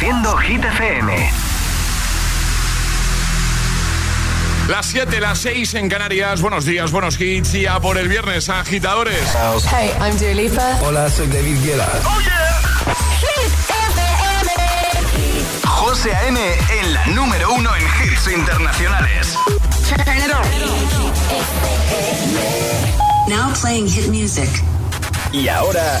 Reproduciendo Hit FM. Las 7, las 6 en Canarias. Buenos días, buenos hits. Y a por el viernes, agitadores. Hey, I'm Dua Lipa. Hola, soy David Guetta. ¡Oh, yeah! Hit FM. José A.M. en la número uno en hits internacionales. Now playing hit music. Y ahora...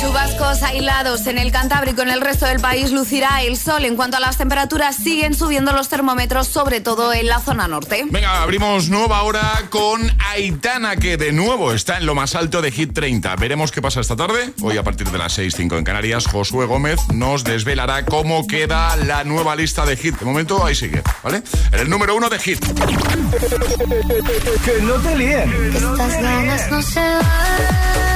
Chubascos aislados en el Cantábrico, en el resto del país lucirá el sol. En cuanto a las temperaturas, siguen subiendo los termómetros, sobre todo en la zona norte. Venga, abrimos nueva hora con Aitana, que de nuevo está en lo más alto de Hit 30. Veremos qué pasa esta tarde. Hoy a partir de las 6.05 en Canarias, Josué Gómez nos desvelará cómo queda la nueva lista de Hit. De momento ahí sigue, ¿vale? En el número uno de Hit. que no te líen. Estas ganas no se van.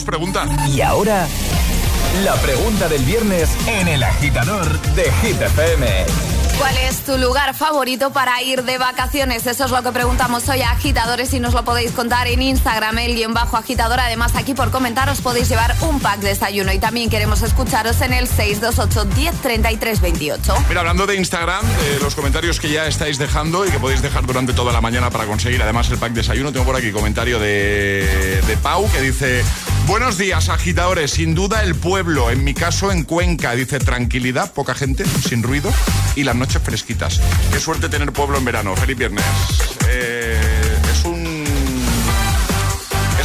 Ángeles. Tenemos pregunta. Y ahora, la pregunta del viernes en el agitador de GTFM. ¿Cuál es tu lugar favorito para ir de vacaciones? Eso es lo que preguntamos hoy a agitadores y nos lo podéis contar en Instagram, el guion bajo agitador. Además, aquí por comentaros podéis llevar un pack de desayuno y también queremos escucharos en el 628 1033 28. Mira, hablando de Instagram, de los comentarios que ya estáis dejando y que podéis dejar durante toda la mañana para conseguir además el pack de desayuno, tengo por aquí comentario de, de Pau que dice. Buenos días, agitadores. Sin duda el pueblo, en mi caso en Cuenca, dice tranquilidad, poca gente, sin ruido y las noches fresquitas. Qué suerte tener pueblo en verano. Feliz viernes. Eh,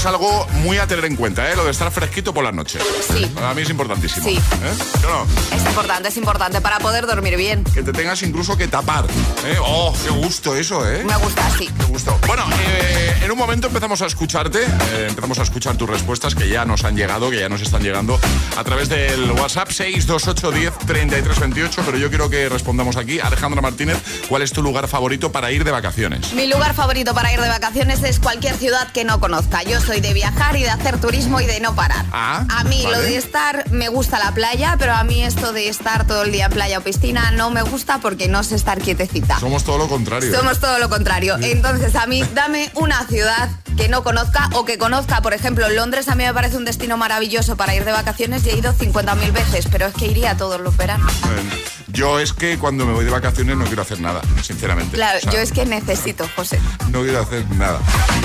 algo muy a tener en cuenta, ¿eh? Lo de estar fresquito por las noches. Sí. Para mí es importantísimo. Sí. ¿Eh? no? Es importante, es importante para poder dormir bien. Que te tengas incluso que tapar. ¿eh? Oh, qué gusto eso, ¿eh? Me gusta, sí. Qué gusto. Bueno, eh, en un momento empezamos a escucharte, empezamos a escuchar tus respuestas que ya nos han llegado, que ya nos están llegando a través del WhatsApp 628 10 33 28, pero yo quiero que respondamos aquí. Alejandra Martínez, ¿cuál es tu lugar favorito para ir de vacaciones? Mi lugar favorito para ir de vacaciones es cualquier ciudad que no conozca. Yo soy soy de viajar y de hacer turismo y de no parar. Ah, a mí vale. lo de estar, me gusta la playa, pero a mí esto de estar todo el día en playa o piscina no me gusta porque no sé estar quietecita. Somos todo lo contrario. ¿eh? Somos todo lo contrario. Entonces, a mí, dame una ciudad que no conozca o que conozca. Por ejemplo, Londres a mí me parece un destino maravilloso para ir de vacaciones y he ido 50.000 veces, pero es que iría todos los veranos. Eh, Yo es que cuando me voy de vacaciones no quiero hacer nada, sinceramente. Claro, O sea, yo es que necesito, José. No quiero hacer nada.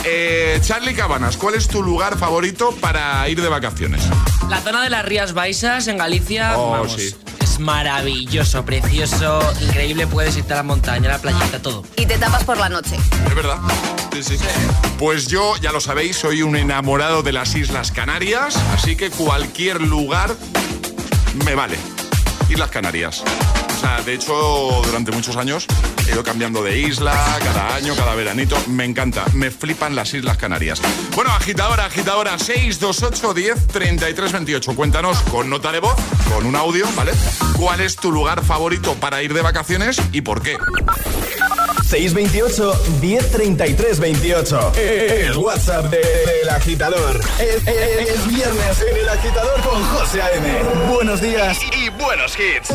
Eh, Charlie Cabanas, ¿cuál es tu lugar favorito para ir de vacaciones? La zona de las Rías Baixas en Galicia, Oh, vamos, sí. es maravilloso, precioso, increíble. Puedes irte a la montaña, a la playita, todo. Y te tapas por la noche. ¿Es verdad? Sí, sí. Pues yo, ya lo sabéis, soy un enamorado de las Islas Canarias, así que cualquier lugar me vale. Islas Canarias. De hecho, durante muchos años he ido cambiando de isla, cada año, cada veranito. Me encanta, me flipan las Islas Canarias. Bueno, agitadora, agitadora, 628 10 33 28. Cuéntanos con nota de voz, con un audio, ¿vale? ¿Cuál es tu lugar favorito para ir de vacaciones y por qué? 628 1033 28. El WhatsApp de- del agitador. Es, es- es viernes en el agitador con José A.M. Buenos días y buenos hits.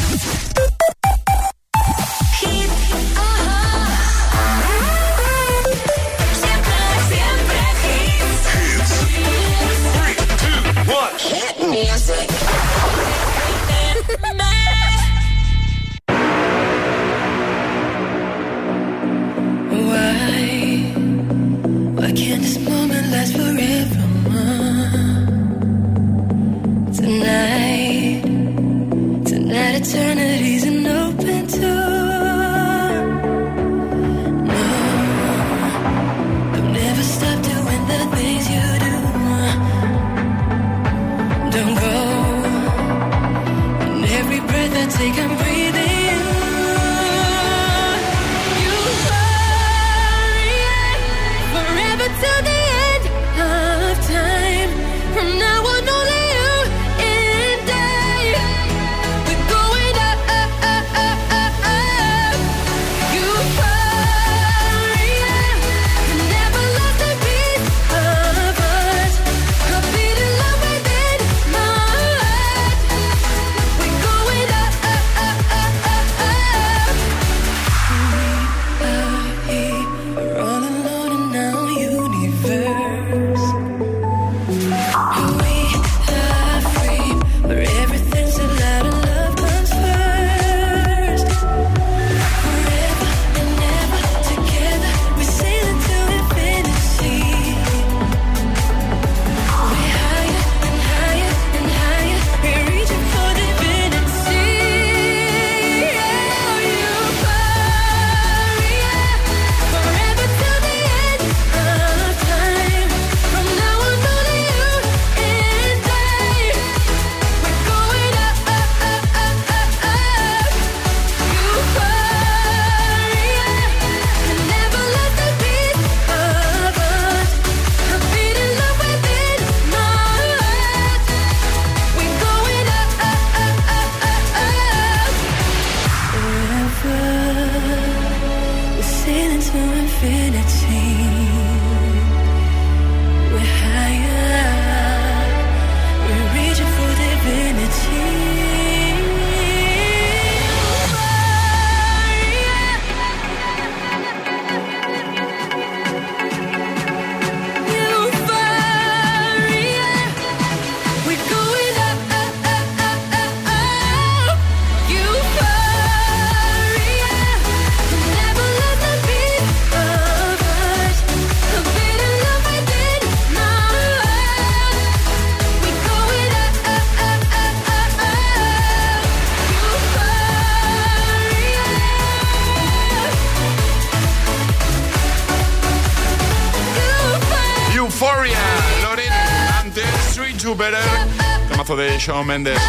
Shawn Mendes.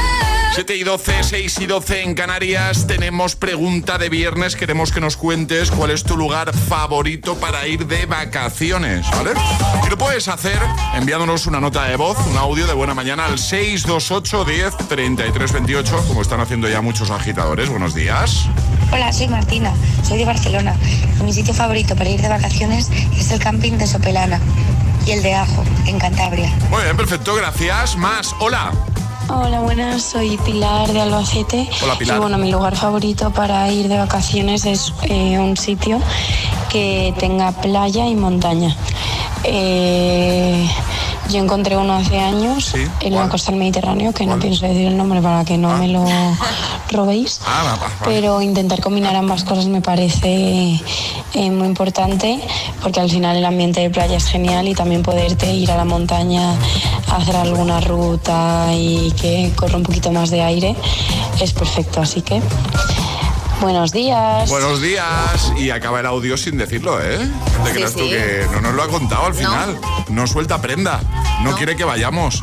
7 y 12, 6 y 12 en Canarias. Tenemos pregunta de viernes. Queremos que nos cuentes cuál es tu lugar favorito para ir de vacaciones, ¿vale? Y lo puedes hacer enviándonos una nota de voz, un audio de buena mañana al 628 10 33 28, como están haciendo ya muchos agitadores. Buenos días. Hola, soy Martina, soy de Barcelona. Mi sitio favorito para ir de vacaciones es el camping de Sopelana y el de Ajo, en Cantabria. Muy bien, perfecto, gracias. Más, hola. Hola, buenas, soy Pilar de Albacete. Hola, Pilar. Y bueno, mi lugar favorito para ir de vacaciones es eh, un sitio que tenga playa y montaña. Eh, yo encontré uno hace años Sí, en la costa del Mediterráneo, que ¿Cuál? no pienso decir el nombre para que no me lo robéis. Ah, va, va, vale. Pero intentar combinar ambas cosas me parece eh, muy importante porque al final el ambiente de playa es genial y también poderte ir a la montaña a hacer alguna ruta y que corra un poquito más de aire es perfecto. Así que buenos días. Buenos días. Y acaba el audio sin decirlo, ¿eh? Te Sí, tú que no nos lo ha contado al final. No, suelta prenda. No, quiere que vayamos.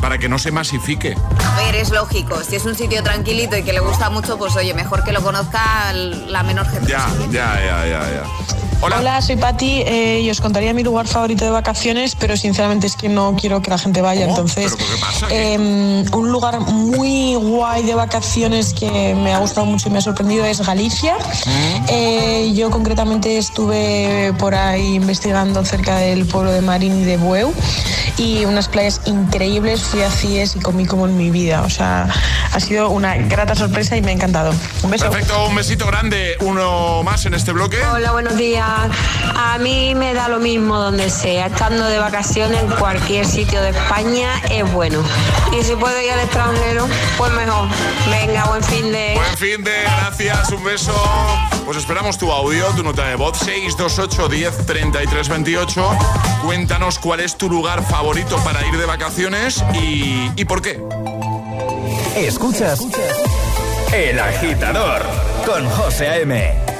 Para que no se masifique. A ver, es lógico. Si es un sitio tranquilito y que le gusta mucho, pues oye, mejor que lo conozca la menor gente. Ya, ya, ya, ya, ya. Hola. Hola, soy Patti eh, y os contaría mi lugar favorito de vacaciones, pero sinceramente es que no quiero que la gente vaya. ¿Cómo? Entonces, ¿Pero qué pasa? eh, un lugar muy guay de vacaciones que me ha gustado mucho y me ha sorprendido es Galicia. Mm. Eh, yo concretamente estuve por ahí investigando cerca del pueblo de Marín y de Bueu y unas playas increíbles. Fui a CIES y comí como en mi vida. O sea, ha sido una grata sorpresa y me ha encantado. Un beso. Perfecto, un besito grande. Uno más en este bloque. Hola, buenos días. A mí me da lo mismo donde sea. Estando de vacaciones en cualquier sitio de España es bueno. Y si puedo ir al extranjero, pues mejor. Venga, buen fin de... Buen fin de gracias, un beso. Pues esperamos tu audio, tu nota de voz 628 10 33 28. Cuéntanos cuál es tu lugar favorito para ir de vacaciones y, y por qué. Escuchas El Agitador con José A.M.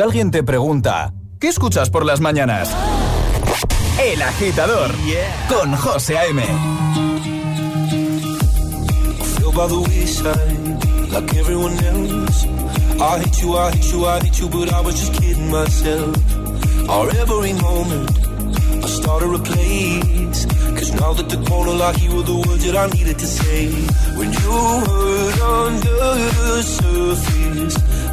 Alguien te pregunta, ¿qué escuchas por las mañanas? El agitador con José A.M. like. I started a place. Cause now that the corner you were the words that I needed to say. When you the surface,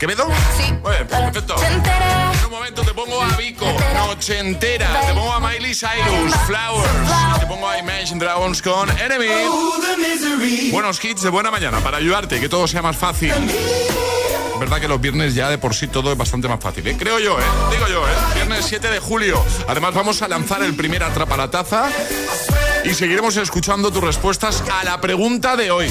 ¿Quevedo? Sí. Bueno, perfecto. En un momento te pongo a Vico, Nochentera, te pongo a Miley Cyrus, Flowers, te pongo a Imagine Dragons con Enemy. Buenos hits de buena mañana para ayudarte, que todo sea más fácil verdad que los viernes ya de por sí todo es bastante más fácil. ¿eh? Creo yo, ¿eh? Digo yo, ¿eh? Viernes 7 de julio. Además, vamos a lanzar el primer Atrapa la Taza y seguiremos escuchando tus respuestas a la pregunta de hoy.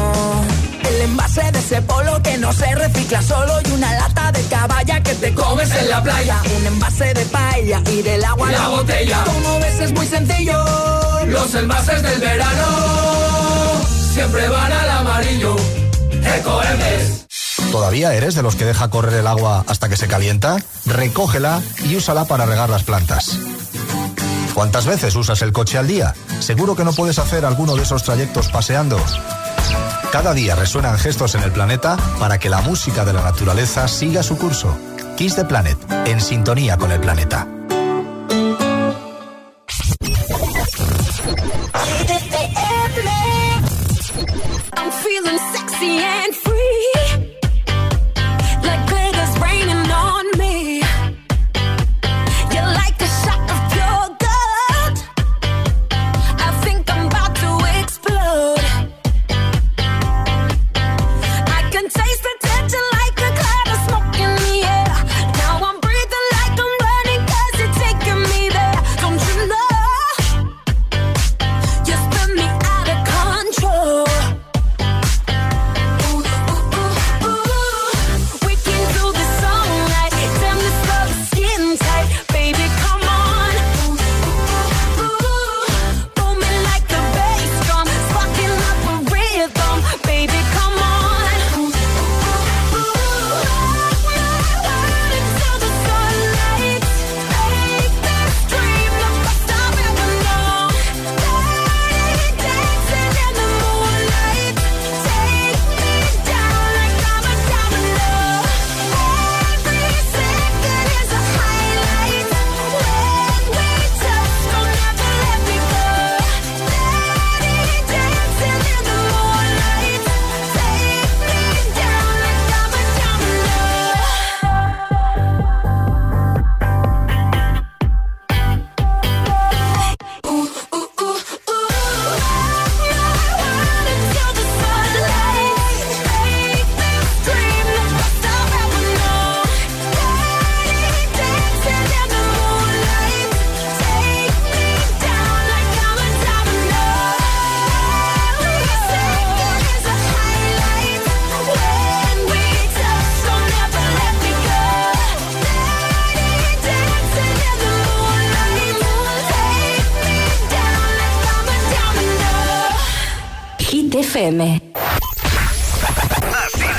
El envase de ese polo que no se recicla solo y una lata de caballa que te comes en la playa. Un envase de paella y del agua la, la botella. Como ves es muy sencillo los envases del verano siempre van al amarillo. Ecoembes. ¿Todavía eres de los que deja correr el agua hasta que se calienta? Recógela y úsala para regar las plantas. ¿Cuántas veces usas el coche al día? Seguro que no puedes hacer alguno de esos trayectos paseando. Cada día resuenan gestos en el planeta para que la música de la naturaleza siga su curso. Kiss the Planet, en sintonía con el planeta.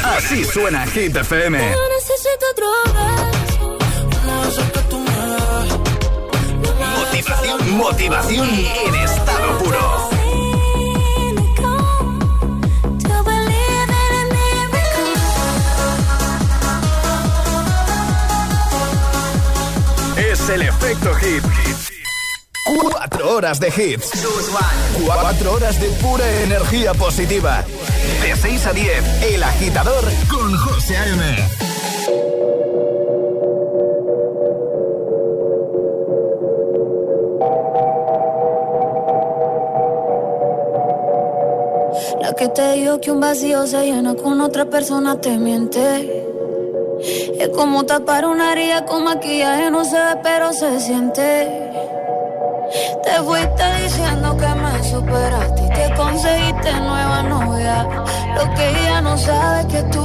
Así, suena Hit FM. Motivación, motivación en estado puro. Es el efecto hit. Cuatro horas de hits. Cuatro horas de pura energía positiva. De 6 a 10, El Agitador con José A.M. La que te dijo que un vacío se llena con otra persona te miente. Es como tapar una herida con maquillaje, no se ve, pero se siente. Superaste y te conseguiste nueva novia. Lo que ella no sabe es que tú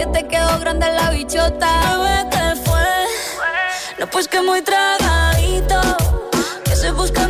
que te quedó grande la bichota. Bebé, ¿qué fue? No, pues que muy tragadito. Que estoy buscando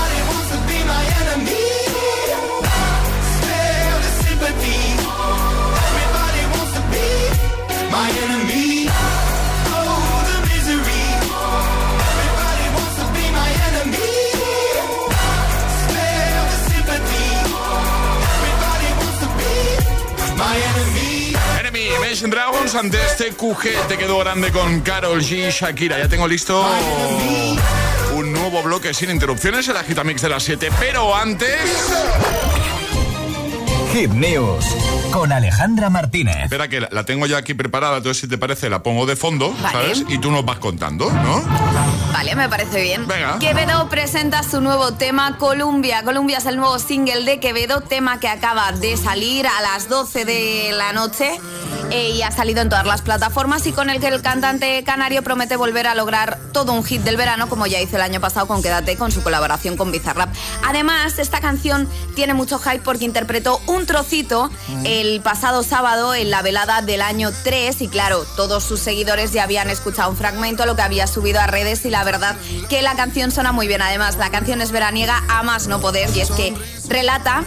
Imagine Dragons ante este QG te quedó grande con Carol G Shakira. Ya tengo listo un nuevo bloque sin interrupciones, el Agitamix de las 7. Pero antes... Hit News con Alejandra Martínez. Espera que la, la tengo ya aquí preparada, entonces si te parece la pongo de fondo, Vale. ¿sabes? Y tú nos vas contando, ¿no? Vale, me parece bien. Venga. Quevedo presenta su nuevo tema Columbia. Columbia es el nuevo single de Quevedo, tema que acaba de salir a las 12 de la noche eh, y ha salido en todas las plataformas y con el que el cantante canario promete volver a lograr todo un hit del verano como ya hizo el año pasado con Quédate con su colaboración con Bizarrap. Además, esta canción tiene mucho hype porque interpretó un trocito el pasado sábado en la velada del año 3 y claro, todos sus seguidores ya habían escuchado un fragmento, lo que había subido a redes y la verdad que la canción suena muy bien. Además, la canción es veraniega a más no poder y es que relata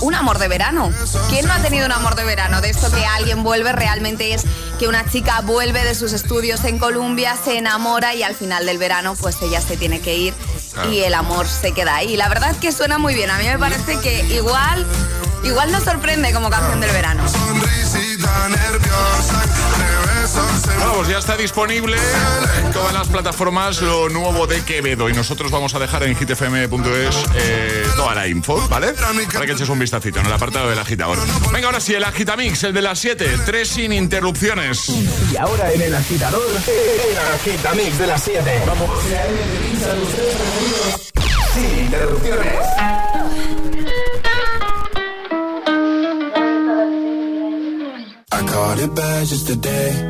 un amor de verano. ¿Quién no ha tenido un amor de verano? De esto que alguien vuelve realmente es que una chica vuelve de sus estudios en Colombia, se enamora y al final del verano pues ella se tiene que ir Claro. y el amor se queda ahí. La verdad es que suena muy bien. A mí me parece que igual, igual nos sorprende como canción del verano. Sonrisita nerviosa, Bueno, pues ya está disponible en todas las plataformas lo nuevo de Quevedo y nosotros vamos a dejar en hitfm.es eh, toda la info, ¿vale? Para que eches un vistacito en el apartado del agitador. Venga, ahora sí, el agitamix, el de las 7, tres sin interrupciones. Y ahora en el agitador, el agitamix de las 7. Vamos. Sin interrupciones. I caught it bad just today.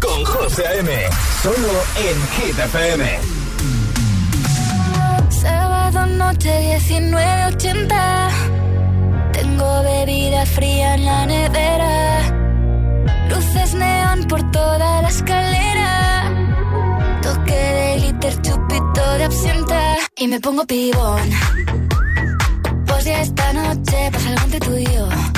Con José A.M. Solo en Hit. Sábado noche 19.80 Tengo bebida fría en la nevera. Luces neón por toda la escalera. Toque de glitter, chupito de absenta. Y me pongo pibón. Pues ya esta noche pasa algo entre tú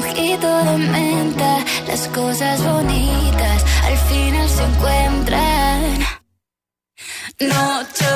Mi mojito de menta. Las cosas bonitas al final se encuentran. Noche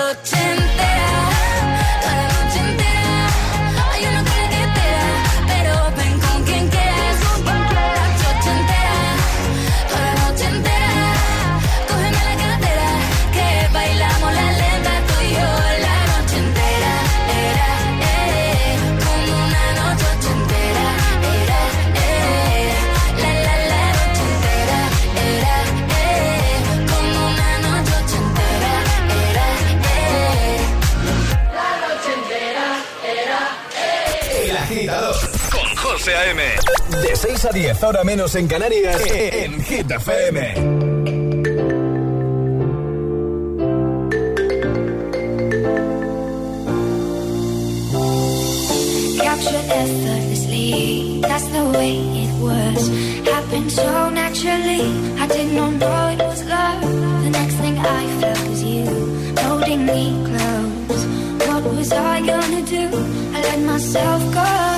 6 a 10, ahora menos en Canarias, en FM. Captured effortlessly, that's the way it was. Happened so naturally, I did not know it was love. The next thing I felt was you, holding me close. What was I gonna do? I let myself go.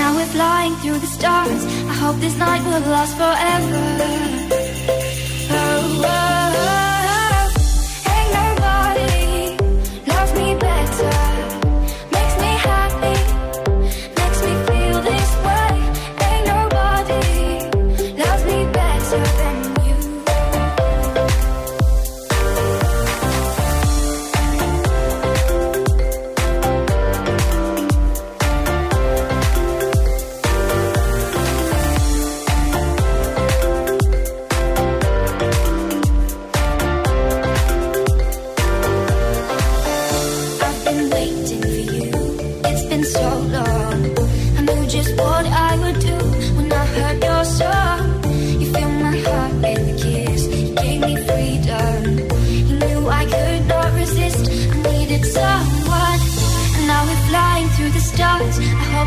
Now we're flying through the stars. Hope this night will last forever.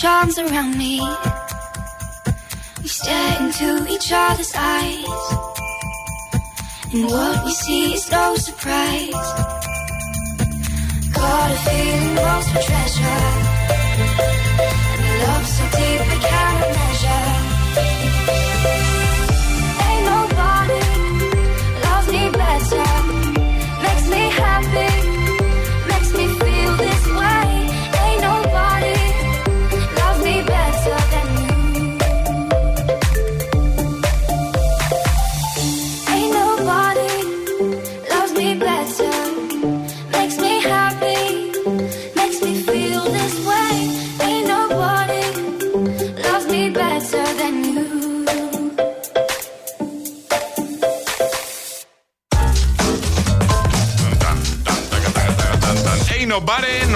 charms around me. We stare into each other's eyes. And what we see is no surprise. Got a feeling for treasure.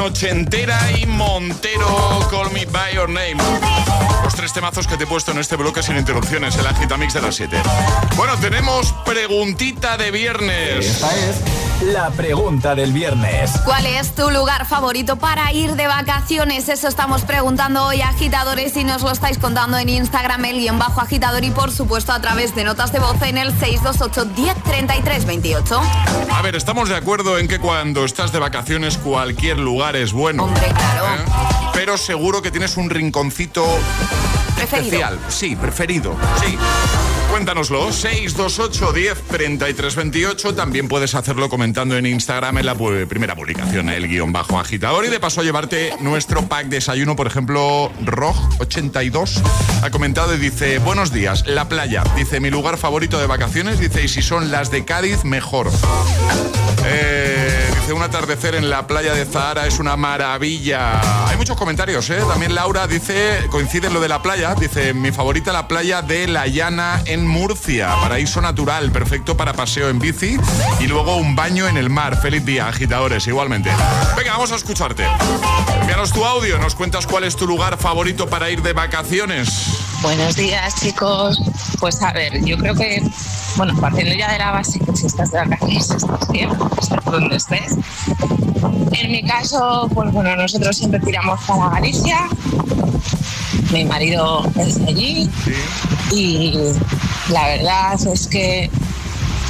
Ochentera y Montero, Call Me By Your Name. Los tres temazos que te he puesto en este bloque sin interrupciones, el Agitamix de las 7. Bueno, tenemos preguntita de viernes. Esta es la pregunta del viernes. ¿Cuál es tu lugar favorito para ir de vacaciones? Eso estamos preguntando hoy, agitadores, y nos lo estáis contando en Instagram, el guion bajo agitador, y por supuesto a través de notas de voz en el 628 1033 28. A ver, estamos de acuerdo en que cuando estás de vacaciones cualquier lugar es bueno. Hombre, claro. ¿Eh? Pero seguro que tienes un rinconcito especial. Sí, preferido. Sí. Cuéntanoslo, 628 10 33 28. También puedes hacerlo comentando en Instagram en la primera publicación, el guion bajo agitador. Y de paso a llevarte nuestro pack desayuno, por ejemplo, Roj82 ha comentado y dice: Buenos días, la playa. Dice: Mi lugar favorito de vacaciones. Dice: Y si son las de Cádiz, mejor. Eh, dice: Un atardecer en la playa de Zahara es una maravilla. Hay muchos comentarios, ¿eh? También Laura dice: Coincide lo de la playa. Dice: Mi favorita, la playa de La Llana en Murcia. Paraíso natural, perfecto para paseo en bici y luego un baño en el mar. Feliz día, agitadores, igualmente. Venga, vamos a escucharte. Envíanos tu audio, nos cuentas cuál es tu lugar favorito para ir de vacaciones. Buenos días, chicos. Pues a ver, yo creo que, bueno, partiendo ya de la base, que si estás de vacaciones, estás bien, estés donde estés. En mi caso, pues bueno, nosotros siempre tiramos para Galicia. Mi marido es de allí. Y la verdad es que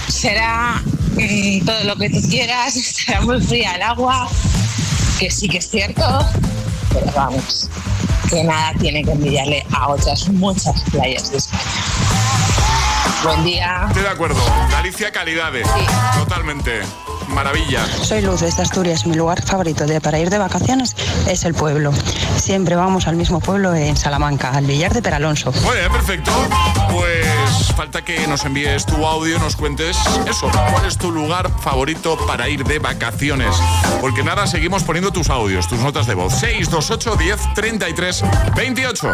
será mm, todo lo que tú quieras, estará muy fría el agua, que sí que es cierto, pero vamos, que nada tiene que envidiarle a otras muchas playas de España. Buen día. Estoy de acuerdo. Galicia calidades. Totalmente. Maravilla. Soy Luz de Asturias. Mi lugar favorito de, para ir de vacaciones es el pueblo. Siempre vamos al mismo pueblo en Salamanca, al Villar de Peralonso. Muy bien, perfecto. Pues falta que nos envíes tu audio, nos cuentes eso. ¿Cuál es tu lugar favorito para ir de vacaciones? Porque nada, seguimos poniendo tus audios, tus notas de voz. 628 10 33 28.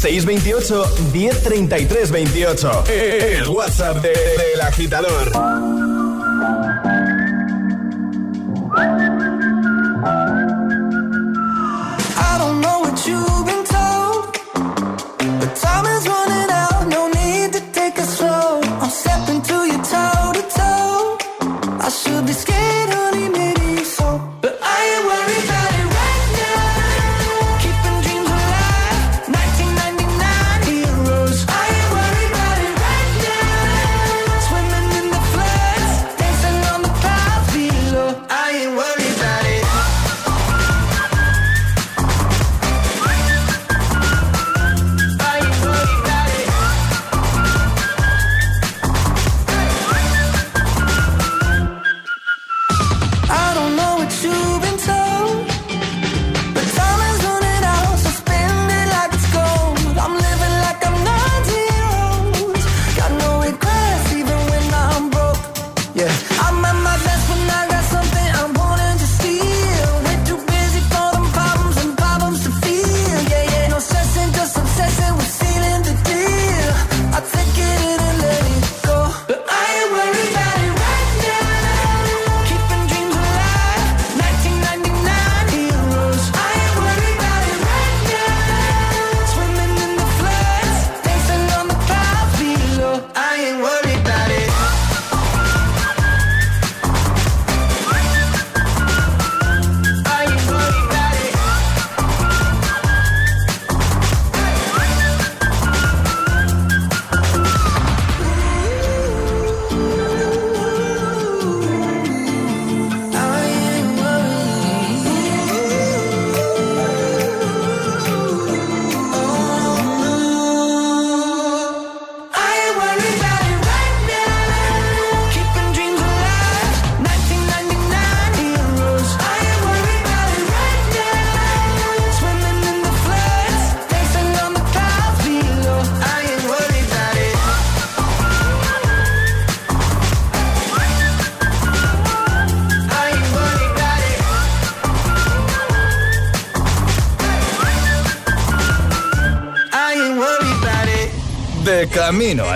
628 1033 28. El WhatsApp del de, agitador.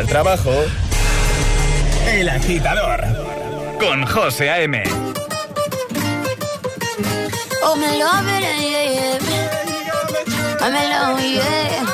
Al trabajo. El agitador. Con José A.M. Oh, me love it, yeah, yeah. I'm alone, yeah.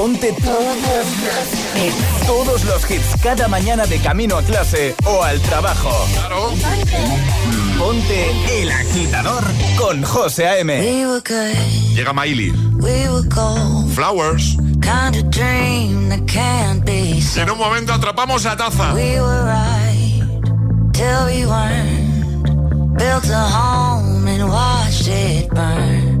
Ponte todos los hits cada mañana de camino a clase o al trabajo. Ponte el agitador con José A.M. Llega Miley. Flowers. En un momento atrapamos a Taza. Built a home and watched it burn.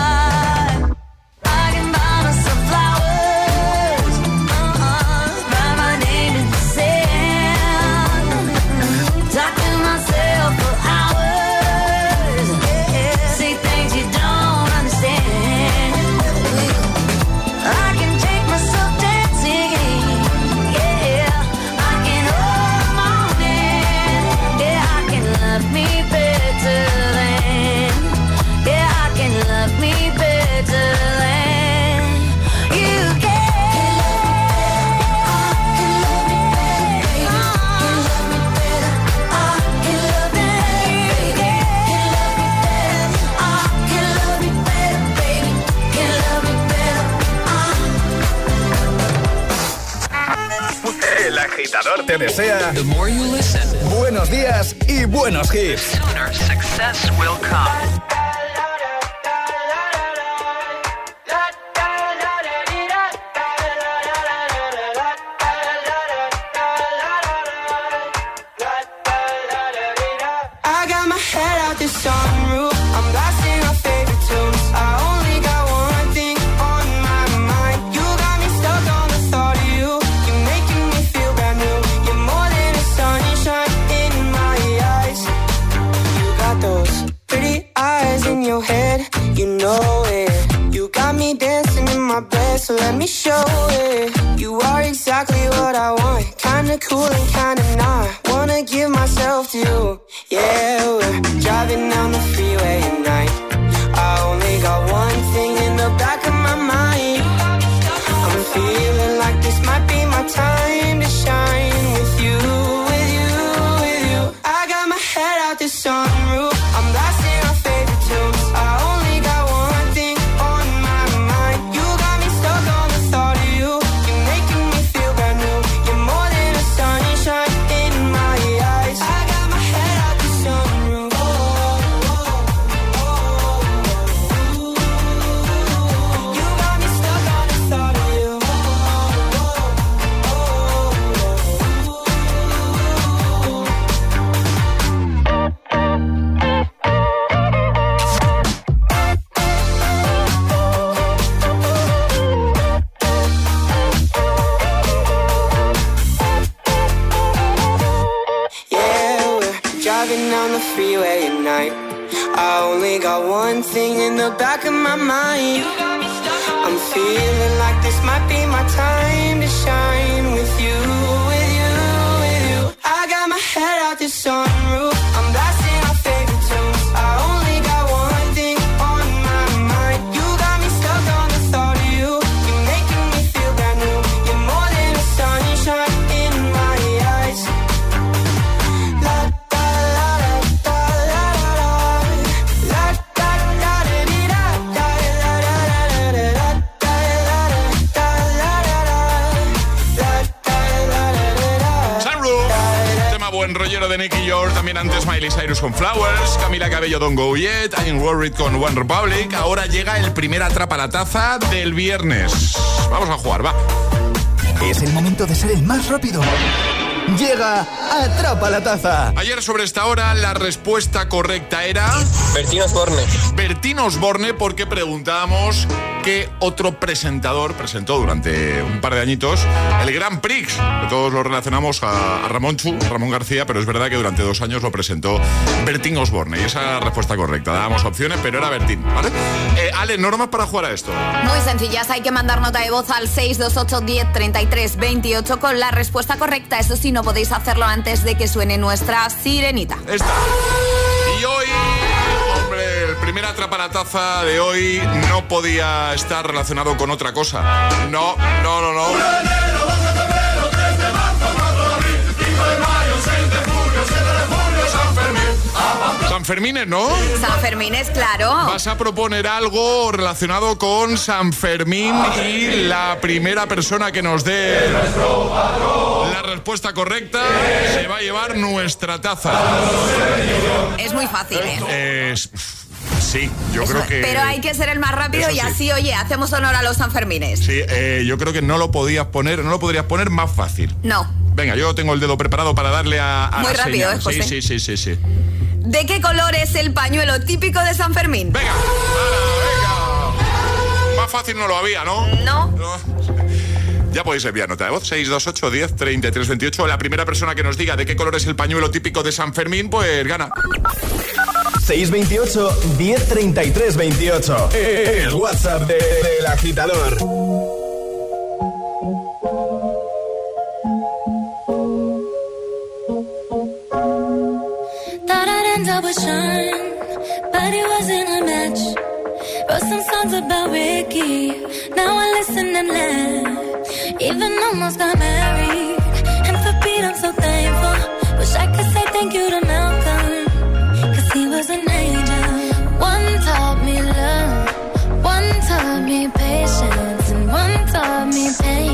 te desea buenos días y buenos hits. so con Flowers, Camila Cabello Don't Go Yet, I'm Worried con One Republic. Ahora llega el primer atrapa la taza del viernes. Vamos a jugar, va. Es el momento de ser el más rápido. Llega Atrapa la Taza. Ayer sobre esta hora la respuesta correcta era... Bertín Osborne. Bertín Osborne porque preguntábamos qué otro presentador presentó durante un par de añitos el Grand Prix. Que todos lo relacionamos a, a Ramón Chu, Ramón García, pero es verdad que durante dos años lo presentó Bertín Osborne. Y esa respuesta correcta. Dábamos opciones, pero era Bertín, ¿vale? Eh, Ale, normas para jugar a esto. Muy sencillas, hay que mandar nota de voz al 628 10 33 28 con la respuesta correcta. Eso sí, no podéis hacerlo antes de que suene nuestra sirenita. Esta. Primer atrapa la taza de hoy no podía estar relacionado con otra cosa. No, no, no, no. San Fermín, ¿no? San Fermín es claro. Vas a proponer algo relacionado con San Fermín y la primera persona que nos dé la respuesta correcta se va a llevar nuestra taza. Es muy fácil, ¿eh? Es- sí, yo creo que... Pero hay que ser el más rápido y sí. así, oye, hacemos honor a los Sanfermines. Sí, eh, yo creo que no lo podías poner, no lo podrías poner más fácil. No. Venga, yo tengo el dedo preparado para darle a, a Muy la rápido, señal. ¿eh, José? Sí, sí, sí, sí, sí. ¿De qué color es el pañuelo típico de San Fermín? Venga, Más fácil no lo había, ¿no? No. Ya podéis enviar nota de voz, 628 10 33 28. La primera persona que nos diga de qué color es el pañuelo típico de San Fermín, pues gana. 628 1033 28. El WhatsApp de- del agitador. Thought I'd end up with Sean, but it wasn't a match. Wrote some songs about Ricky, now I listen and laugh. Even almost got married, and for I'm so thankful. Wish I could say thank you to Malcolm, he was an angel. One taught me love, one taught me patience, and one taught me pain.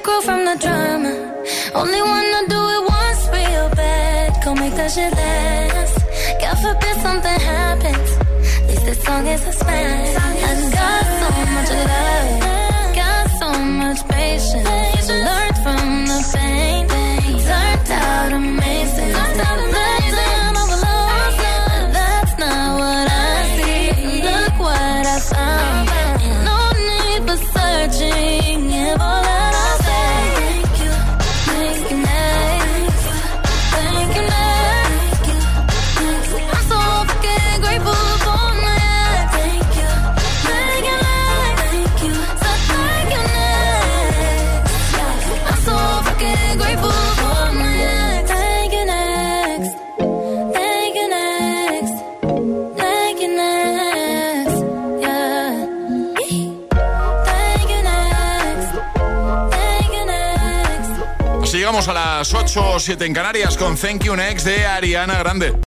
shit from the drama. Only wanna do it once real bad. Go make that shit last. God forbid something happens. At least as long as I smash. las 8 o 7 en Canarias con Thank You Next de Ariana Grande.